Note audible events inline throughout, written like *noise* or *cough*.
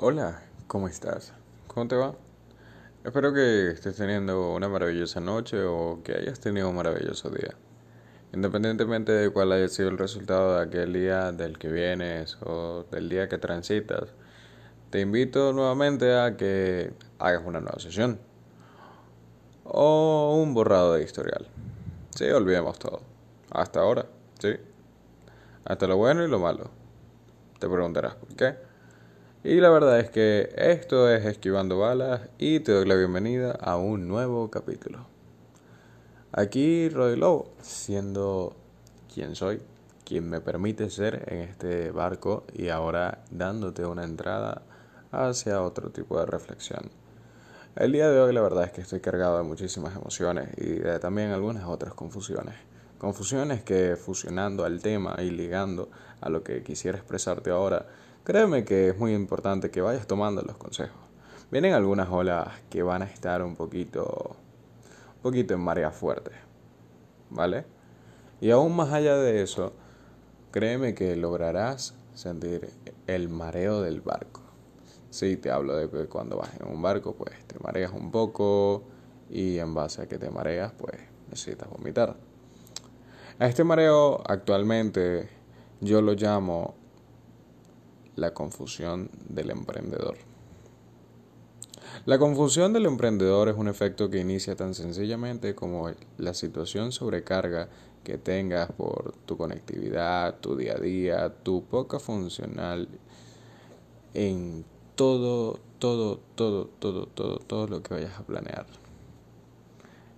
Hola, ¿cómo estás? ¿Cómo te va? Espero que estés teniendo una maravillosa noche o que hayas tenido un maravilloso día. Independientemente de cuál haya sido el resultado de aquel día del que vienes o del día que transitas, te invito nuevamente a que hagas una nueva sesión o un borrado de historial. Sí, olvidemos todo. Hasta ahora, sí. Hasta lo bueno y lo malo. Te preguntarás por qué. Y la verdad es que esto es Esquivando Balas y te doy la bienvenida a un nuevo capítulo. Aquí Roy Lobo, siendo quien soy, quien me permite ser en este barco y ahora dándote una entrada hacia otro tipo de reflexión. El día de hoy la verdad es que estoy cargado de muchísimas emociones y de también algunas otras confusiones. Confusiones que fusionando al tema y ligando a lo que quisiera expresarte ahora, Créeme que es muy importante que vayas tomando los consejos. Vienen algunas olas que van a estar un poquito, un poquito en marea fuerte, ¿vale? Y aún más allá de eso, créeme que lograrás sentir el mareo del barco. Sí, te hablo de que cuando vas en un barco, pues te mareas un poco y en base a que te mareas, pues necesitas vomitar. A este mareo actualmente yo lo llamo la confusión del emprendedor. La confusión del emprendedor es un efecto que inicia tan sencillamente como la situación sobrecarga que tengas por tu conectividad, tu día a día, tu poca funcional en todo, todo, todo, todo, todo, todo lo que vayas a planear.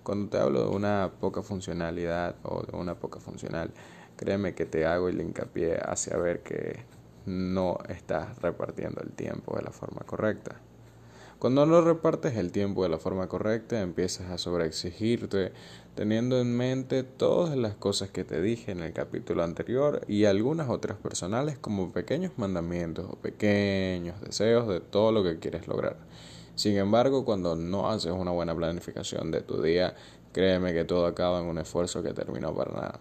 Cuando te hablo de una poca funcionalidad o de una poca funcional, créeme que te hago el hincapié hacia ver que no estás repartiendo el tiempo de la forma correcta. Cuando no repartes el tiempo de la forma correcta, empiezas a sobreexigirte, teniendo en mente todas las cosas que te dije en el capítulo anterior y algunas otras personales como pequeños mandamientos o pequeños deseos de todo lo que quieres lograr. Sin embargo, cuando no haces una buena planificación de tu día, créeme que todo acaba en un esfuerzo que terminó para nada.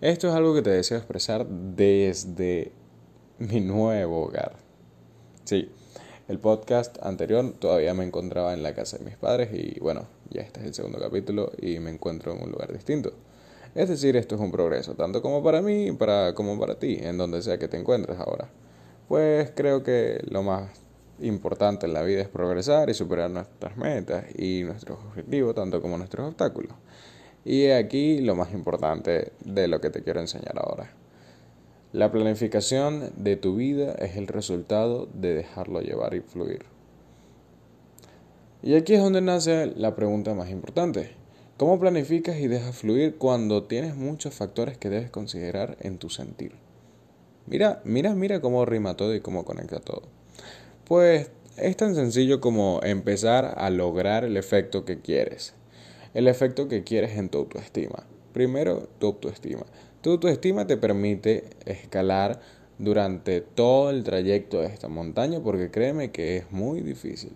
Esto es algo que te deseo expresar desde mi nuevo hogar. Sí, el podcast anterior todavía me encontraba en la casa de mis padres y bueno, ya este es el segundo capítulo y me encuentro en un lugar distinto. Es decir, esto es un progreso, tanto como para mí para, como para ti, en donde sea que te encuentres ahora. Pues creo que lo más importante en la vida es progresar y superar nuestras metas y nuestros objetivos, tanto como nuestros obstáculos. Y aquí lo más importante de lo que te quiero enseñar ahora. La planificación de tu vida es el resultado de dejarlo llevar y fluir. Y aquí es donde nace la pregunta más importante. ¿Cómo planificas y dejas fluir cuando tienes muchos factores que debes considerar en tu sentir? Mira, mira, mira cómo rima todo y cómo conecta todo. Pues es tan sencillo como empezar a lograr el efecto que quieres. El efecto que quieres en tu autoestima. Primero, tu autoestima. Tu autoestima te permite escalar durante todo el trayecto de esta montaña porque créeme que es muy difícil.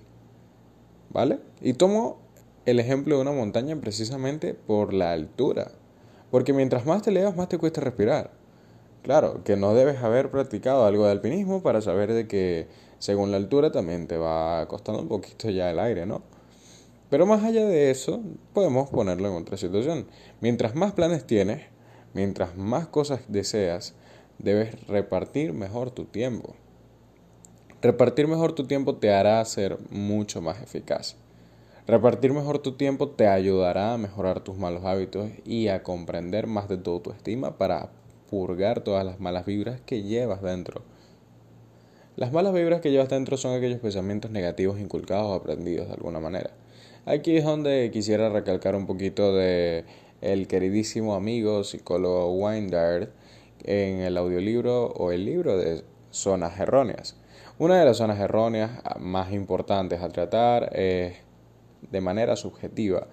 ¿Vale? Y tomo el ejemplo de una montaña precisamente por la altura. Porque mientras más te elevas, más te cuesta respirar. Claro, que no debes haber practicado algo de alpinismo para saber de que según la altura también te va costando un poquito ya el aire, ¿no? Pero más allá de eso, podemos ponerlo en otra situación. Mientras más planes tienes, Mientras más cosas deseas, debes repartir mejor tu tiempo. Repartir mejor tu tiempo te hará ser mucho más eficaz. Repartir mejor tu tiempo te ayudará a mejorar tus malos hábitos y a comprender más de tu autoestima para purgar todas las malas vibras que llevas dentro. Las malas vibras que llevas dentro son aquellos pensamientos negativos inculcados o aprendidos de alguna manera. Aquí es donde quisiera recalcar un poquito de el queridísimo amigo psicólogo Weindard en el audiolibro o el libro de zonas erróneas. Una de las zonas erróneas más importantes a tratar es de manera subjetiva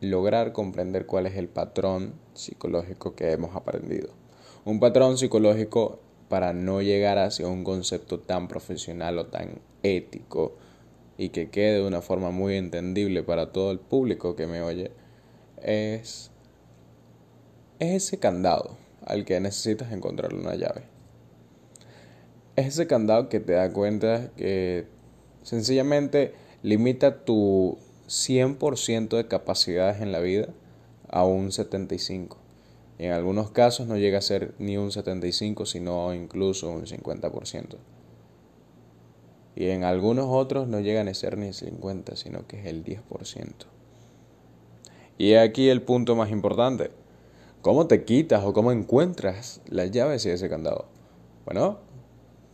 lograr comprender cuál es el patrón psicológico que hemos aprendido. Un patrón psicológico para no llegar hacia un concepto tan profesional o tan ético y que quede de una forma muy entendible para todo el público que me oye, es, ese candado al que necesitas encontrarle una llave. es ese candado que te da cuenta que sencillamente limita tu 100% de capacidades en la vida a un 75%. Y en algunos casos no llega a ser ni un 75%, sino incluso un 50%. Y en algunos otros no llegan a ser ni el 50%, sino que es el 10%. Y aquí el punto más importante. ¿Cómo te quitas o cómo encuentras las llaves de ese candado? Bueno,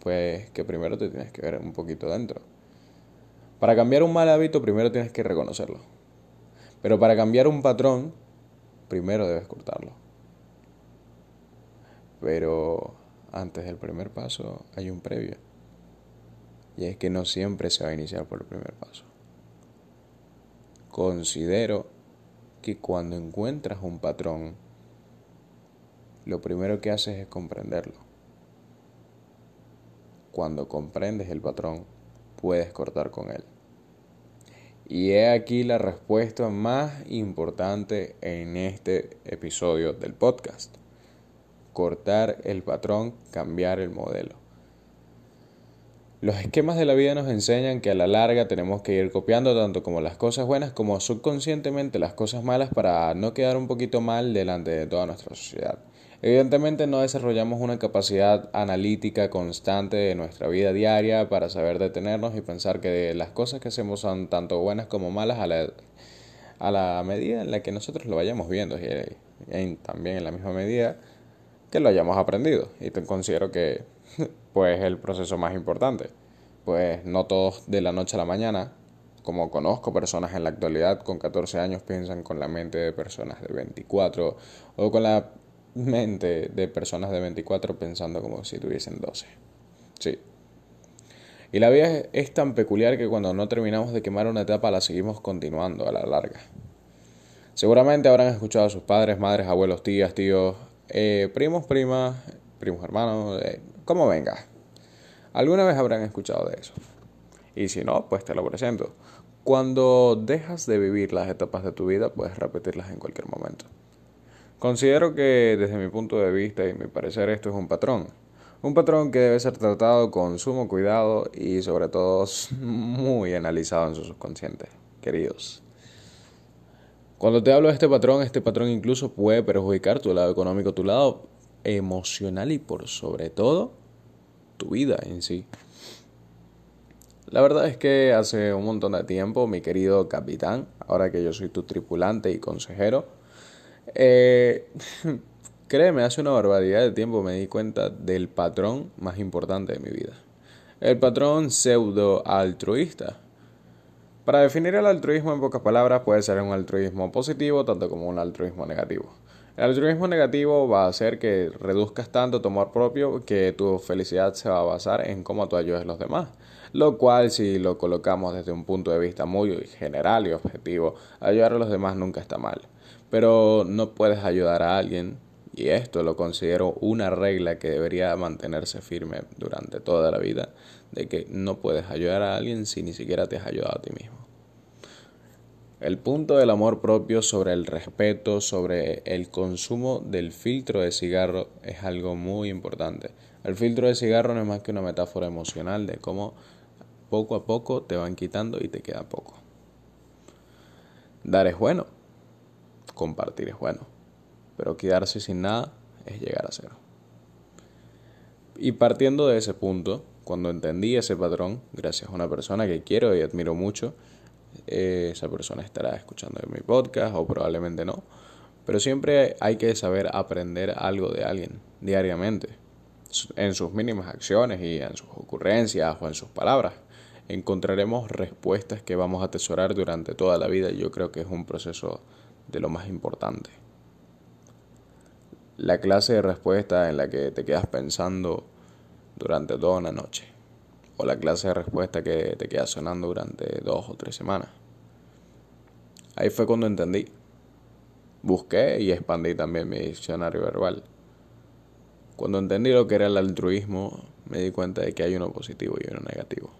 pues que primero te tienes que ver un poquito dentro. Para cambiar un mal hábito, primero tienes que reconocerlo. Pero para cambiar un patrón, primero debes cortarlo. Pero antes del primer paso hay un previo. Y es que no siempre se va a iniciar por el primer paso. Considero que cuando encuentras un patrón, lo primero que haces es comprenderlo. Cuando comprendes el patrón, puedes cortar con él. Y he aquí la respuesta más importante en este episodio del podcast. Cortar el patrón, cambiar el modelo. Los esquemas de la vida nos enseñan que a la larga tenemos que ir copiando tanto como las cosas buenas como subconscientemente las cosas malas para no quedar un poquito mal delante de toda nuestra sociedad. Evidentemente no desarrollamos una capacidad analítica constante de nuestra vida diaria para saber detenernos y pensar que las cosas que hacemos son tanto buenas como malas a la, a la medida en la que nosotros lo vayamos viendo y, también en la misma medida que lo hayamos aprendido. Y considero que *laughs* pues el proceso más importante. Pues no todos de la noche a la mañana, como conozco personas en la actualidad con 14 años piensan con la mente de personas de 24 o con la mente de personas de 24 pensando como si tuviesen 12. Sí. Y la vida es tan peculiar que cuando no terminamos de quemar una etapa la seguimos continuando a la larga. Seguramente habrán escuchado a sus padres, madres, abuelos, tías, tíos, eh, primos, primas, primos hermanos, eh, como venga. Alguna vez habrán escuchado de eso. Y si no, pues te lo presento. Cuando dejas de vivir las etapas de tu vida, puedes repetirlas en cualquier momento. Considero que desde mi punto de vista y mi parecer esto es un patrón. Un patrón que debe ser tratado con sumo cuidado y sobre todo *laughs* muy analizado en su subconsciente, queridos. Cuando te hablo de este patrón, este patrón incluso puede perjudicar tu lado económico, tu lado emocional y por sobre todo tu vida en sí. La verdad es que hace un montón de tiempo, mi querido capitán, ahora que yo soy tu tripulante y consejero, eh, *laughs* créeme, hace una barbaridad de tiempo me di cuenta del patrón más importante de mi vida. El patrón pseudo altruista. Para definir el altruismo en pocas palabras puede ser un altruismo positivo tanto como un altruismo negativo. El altruismo negativo va a hacer que reduzcas tanto tu amor propio que tu felicidad se va a basar en cómo tú ayudes a los demás. Lo cual, si lo colocamos desde un punto de vista muy general y objetivo, ayudar a los demás nunca está mal pero no puedes ayudar a alguien y esto lo considero una regla que debería mantenerse firme durante toda la vida, de que no puedes ayudar a alguien si ni siquiera te has ayudado a ti mismo. El punto del amor propio sobre el respeto, sobre el consumo del filtro de cigarro es algo muy importante. El filtro de cigarro no es más que una metáfora emocional de cómo poco a poco te van quitando y te queda poco. Dar es bueno, compartir es bueno, pero quedarse sin nada es llegar a cero. Y partiendo de ese punto, cuando entendí ese patrón, gracias a una persona que quiero y admiro mucho, eh, esa persona estará escuchando mi podcast o probablemente no, pero siempre hay que saber aprender algo de alguien diariamente, en sus mínimas acciones y en sus ocurrencias o en sus palabras. Encontraremos respuestas que vamos a atesorar durante toda la vida y yo creo que es un proceso de lo más importante. La clase de respuesta en la que te quedas pensando durante toda una noche. O la clase de respuesta que te queda sonando durante dos o tres semanas. Ahí fue cuando entendí. Busqué y expandí también mi diccionario verbal. Cuando entendí lo que era el altruismo, me di cuenta de que hay uno positivo y uno negativo.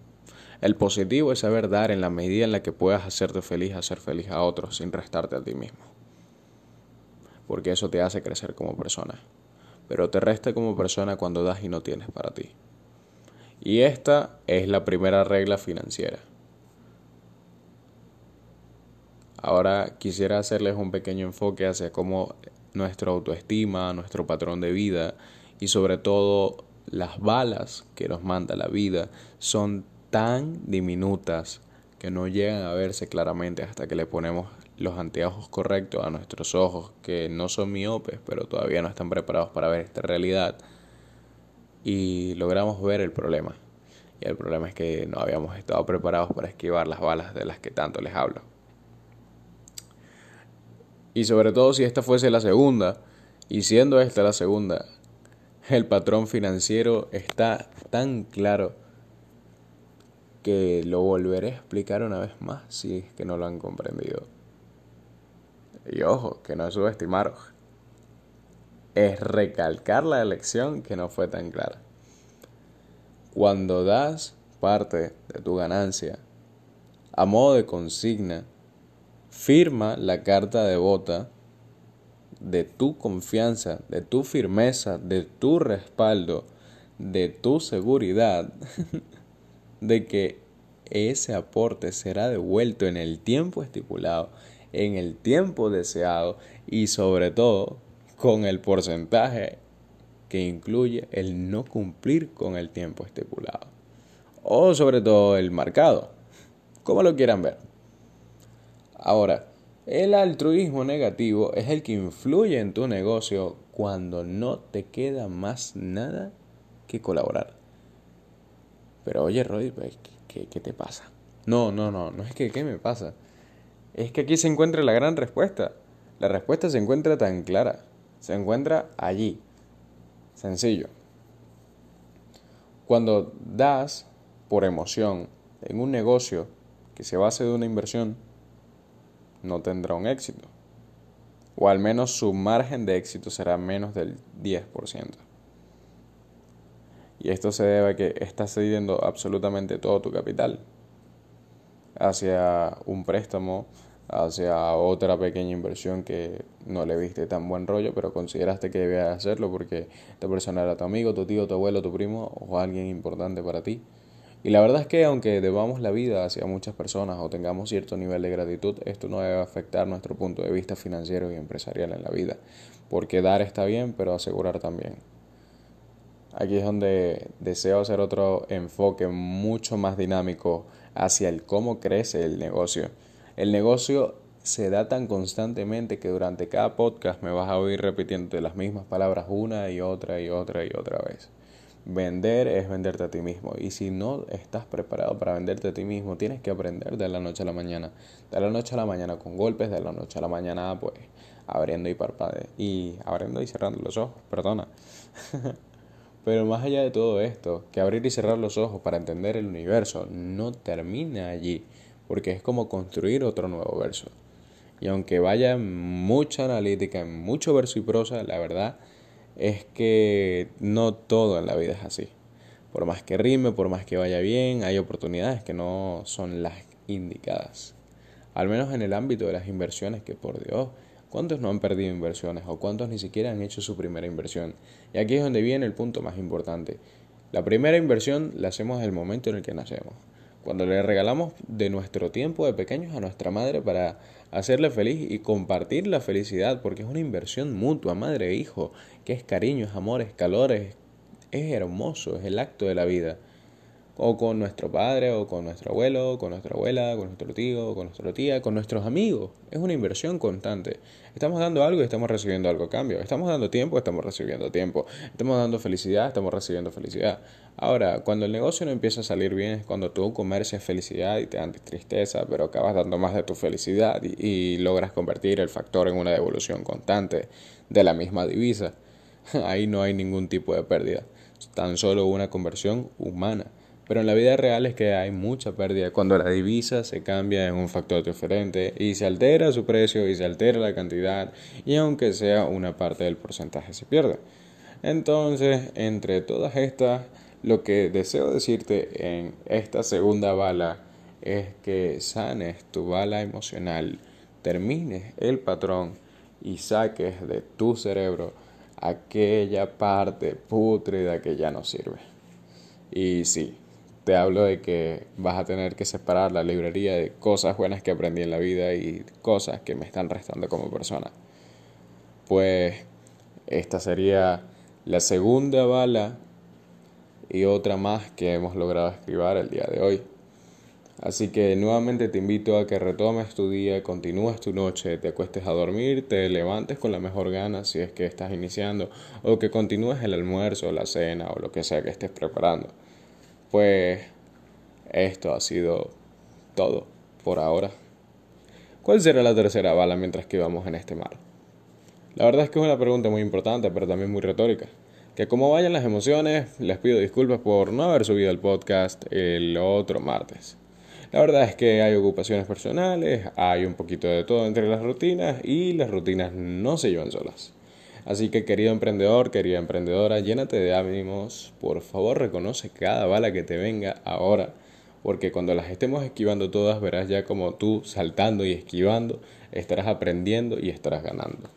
El positivo es saber dar en la medida en la que puedas hacerte feliz, hacer feliz a otros sin restarte a ti mismo. Porque eso te hace crecer como persona. Pero te resta como persona cuando das y no tienes para ti. Y esta es la primera regla financiera. Ahora quisiera hacerles un pequeño enfoque hacia cómo nuestra autoestima, nuestro patrón de vida y sobre todo las balas que nos manda la vida son tan diminutas que no llegan a verse claramente hasta que le ponemos los anteojos correctos a nuestros ojos, que no son miopes, pero todavía no están preparados para ver esta realidad, y logramos ver el problema. Y el problema es que no habíamos estado preparados para esquivar las balas de las que tanto les hablo. Y sobre todo si esta fuese la segunda, y siendo esta la segunda, el patrón financiero está tan claro que lo volveré a explicar una vez más si es que no lo han comprendido. Y ojo, que no es subestimaros. Es recalcar la elección que no fue tan clara. Cuando das parte de tu ganancia a modo de consigna, firma la carta de vota de tu confianza, de tu firmeza, de tu respaldo, de tu seguridad, *laughs* de que ese aporte será devuelto en el tiempo estipulado, en el tiempo deseado y sobre todo con el porcentaje que incluye el no cumplir con el tiempo estipulado. O sobre todo el marcado, como lo quieran ver. Ahora, el altruismo negativo es el que influye en tu negocio cuando no te queda más nada que colaborar. Pero oye, Roddy, pues, ¿qué, qué te pasa? No, no, no, no es que qué me pasa. Es que aquí se encuentra la gran respuesta. La respuesta se encuentra tan clara. Se encuentra allí. Sencillo. Cuando das por emoción en un negocio que se base de una inversión, no tendrá un éxito. O al menos su margen de éxito será menos del 10%. Y esto se debe a que estás cediendo absolutamente todo tu capital hacia un préstamo, hacia otra pequeña inversión que no le viste tan buen rollo, pero consideraste que debías hacerlo porque esta persona era tu amigo, tu tío, tu abuelo, tu primo o alguien importante para ti. Y la verdad es que aunque debamos la vida hacia muchas personas o tengamos cierto nivel de gratitud, esto no debe afectar nuestro punto de vista financiero y empresarial en la vida. Porque dar está bien, pero asegurar también. Aquí es donde deseo hacer otro enfoque mucho más dinámico hacia el cómo crece el negocio. El negocio se da tan constantemente que durante cada podcast me vas a oír repitiendo las mismas palabras una y otra y otra y otra vez. Vender es venderte a ti mismo. Y si no estás preparado para venderte a ti mismo, tienes que aprender de la noche a la mañana. De la noche a la mañana con golpes, de la noche a la mañana pues abriendo y parpade y abriendo y cerrando los ojos, perdona. *laughs* Pero más allá de todo esto, que abrir y cerrar los ojos para entender el universo no termina allí, porque es como construir otro nuevo verso. Y aunque vaya mucha analítica, mucho verso y prosa, la verdad es que no todo en la vida es así. Por más que rime, por más que vaya bien, hay oportunidades que no son las indicadas. Al menos en el ámbito de las inversiones, que por Dios, ¿cuántos no han perdido inversiones o cuántos ni siquiera han hecho su primera inversión? Y aquí es donde viene el punto más importante. La primera inversión la hacemos en el momento en el que nacemos. Cuando le regalamos de nuestro tiempo de pequeños a nuestra madre para hacerle feliz y compartir la felicidad, porque es una inversión mutua, madre e hijo, que es cariño, es amor, es calor, es, hermoso, es el acto de la vida. O con nuestro padre, o con nuestro abuelo, con nuestra abuela, con nuestro tío, con nuestra tía, con nuestros amigos. Es una inversión constante. Estamos dando algo y estamos recibiendo algo a cambio. Estamos dando tiempo, estamos recibiendo tiempo. Estamos dando felicidad, estamos recibiendo felicidad. Ahora, cuando el negocio no empieza a salir bien es cuando tú comercias felicidad y te dan tristeza, pero acabas dando más de tu felicidad y, logras convertir el factor en una devolución constante de la misma divisa. *laughs* Ahí no hay ningún tipo de pérdida, tan solo una conversión humana. Pero en la vida real es que hay mucha pérdida cuando la divisa se cambia en un factor diferente y se altera su precio y se altera la cantidad y aunque sea una parte del porcentaje se pierde. Entonces, entre todas estas lo que deseo decirte en esta segunda bala es que sanes tu bala emocional, termines el patrón y saques de tu cerebro aquella parte pútrida que ya no sirve. Y sí, te hablo de que vas a tener que separar la librería de cosas buenas que aprendí en la vida y cosas que me están restando como persona. Pues esta sería la segunda bala y otra más que hemos logrado escribir el día de hoy. Así que nuevamente te invito a que retomes tu día, continúes tu noche, te acuestes a dormir, te levantes con la mejor gana si es que estás iniciando, o que continúes el almuerzo, la cena o lo que sea que estés preparando. Pues esto ha sido todo por ahora. ¿Cuál será la tercera bala mientras que vamos en este mar? La verdad es que es una pregunta muy importante, pero también muy retórica. Que como vayan las emociones, les pido disculpas por no haber subido el podcast el otro martes. La verdad es que hay ocupaciones personales, hay un poquito de todo entre las rutinas y las rutinas no se llevan solas. Así que querido emprendedor, querida emprendedora, llénate de ánimos, por favor reconoce cada bala que te venga ahora, porque cuando las estemos esquivando todas verás ya como tú saltando y esquivando estarás aprendiendo y estarás ganando.